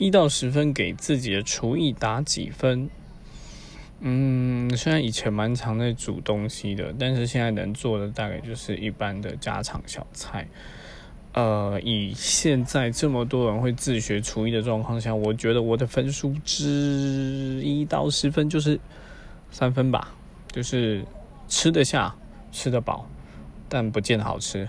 一到十分给自己的厨艺打几分。嗯虽然以前蛮常在煮东西的但是现在能做的大概就是一般的家常小菜。呃以现在这么多人会自学厨艺的状况下我觉得我的分数之一到十分就是三分吧就是吃得下吃得饱但不见得好吃。